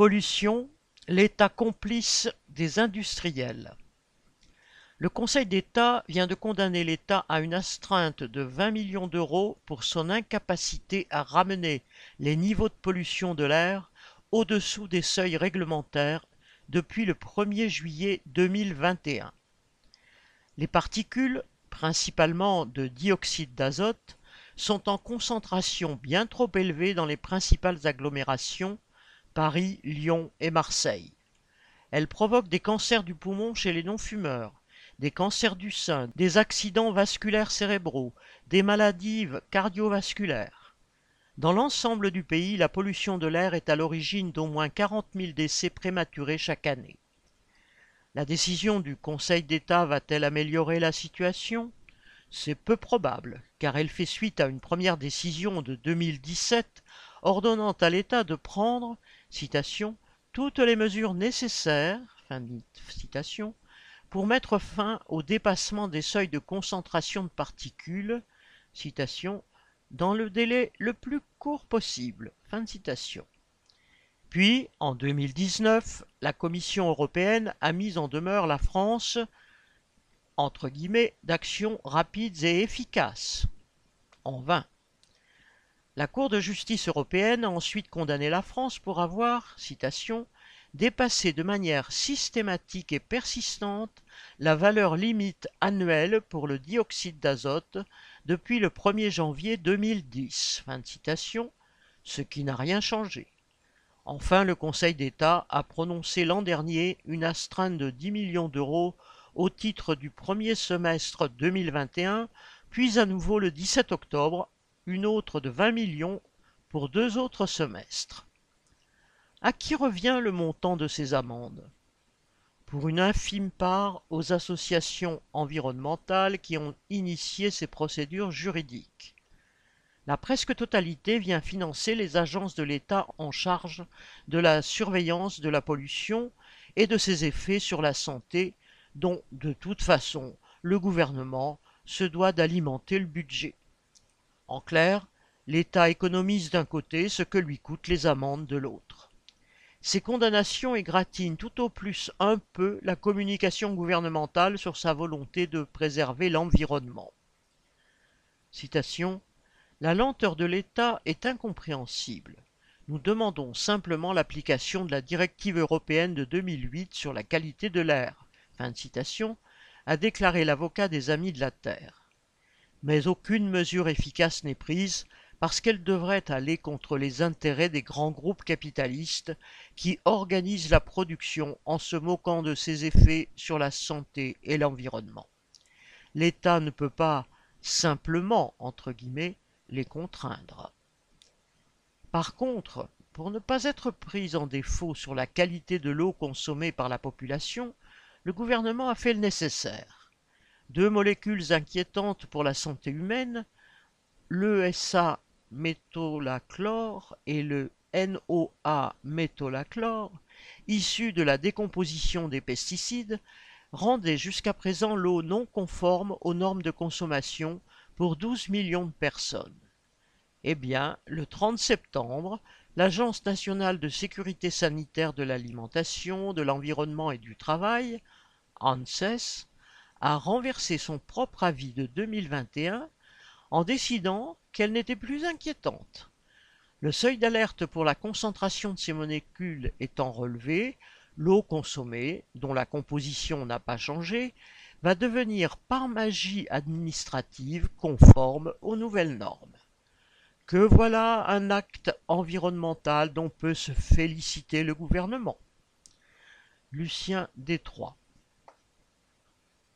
Pollution, l'État complice des industriels. Le Conseil d'État vient de condamner l'État à une astreinte de 20 millions d'euros pour son incapacité à ramener les niveaux de pollution de l'air au-dessous des seuils réglementaires depuis le 1er juillet 2021. Les particules, principalement de dioxyde d'azote, sont en concentration bien trop élevée dans les principales agglomérations Paris, Lyon et Marseille. Elles provoquent des cancers du poumon chez les non-fumeurs, des cancers du sein, des accidents vasculaires cérébraux, des maladies cardiovasculaires. Dans l'ensemble du pays, la pollution de l'air est à l'origine d'au moins 40 000 décès prématurés chaque année. La décision du Conseil d'État va-t-elle améliorer la situation? C'est peu probable, car elle fait suite à une première décision de 2017 ordonnant à l'État de prendre, toutes les mesures nécessaires, pour mettre fin au dépassement des seuils de concentration de particules, dans le délai le plus court possible. Puis, en 2019, la Commission européenne a mis en demeure la France, entre guillemets, d'actions rapides et efficaces. En vain. La Cour de justice européenne a ensuite condamné la France pour avoir, citation, dépassé de manière systématique et persistante la valeur limite annuelle pour le dioxyde d'azote depuis le 1er janvier 2010. Fin de citation, ce qui n'a rien changé. Enfin, le Conseil d'État a prononcé l'an dernier une astreinte de 10 millions d'euros au titre du premier semestre 2021, puis à nouveau le 17 octobre, une autre de 20 millions pour deux autres semestres. À qui revient le montant de ces amendes? Pour une infime part aux associations environnementales qui ont initié ces procédures juridiques. La presque totalité vient financer les agences de l'État en charge de la surveillance de la pollution et de ses effets sur la santé dont, de toute façon, le gouvernement se doit d'alimenter le budget. En clair, l'État économise d'un côté ce que lui coûtent les amendes de l'autre. Ces condamnations égratignent tout au plus un peu la communication gouvernementale sur sa volonté de préserver l'environnement. La lenteur de l'État est incompréhensible. Nous demandons simplement l'application de la directive européenne de 2008 sur la qualité de l'air. Fin de a déclaré l'avocat des Amis de la Terre. Mais aucune mesure efficace n'est prise parce qu'elle devrait aller contre les intérêts des grands groupes capitalistes qui organisent la production en se moquant de ses effets sur la santé et l'environnement. L'État ne peut pas simplement, entre guillemets, les contraindre. Par contre, pour ne pas être pris en défaut sur la qualité de l'eau consommée par la population, le gouvernement a fait le nécessaire. Deux molécules inquiétantes pour la santé humaine, l'ESA métolachlore et le NOA métolachlore, issus de la décomposition des pesticides, rendaient jusqu'à présent l'eau non conforme aux normes de consommation pour 12 millions de personnes. Eh bien, le 30 septembre, l'Agence nationale de sécurité sanitaire de l'alimentation, de l'environnement et du travail, ANSES, a renversé son propre avis de 2021 en décidant qu'elle n'était plus inquiétante. Le seuil d'alerte pour la concentration de ces molécules étant relevé, l'eau consommée, dont la composition n'a pas changé, va devenir par magie administrative conforme aux nouvelles normes. Que voilà un acte environnemental dont peut se féliciter le gouvernement. Lucien Détroit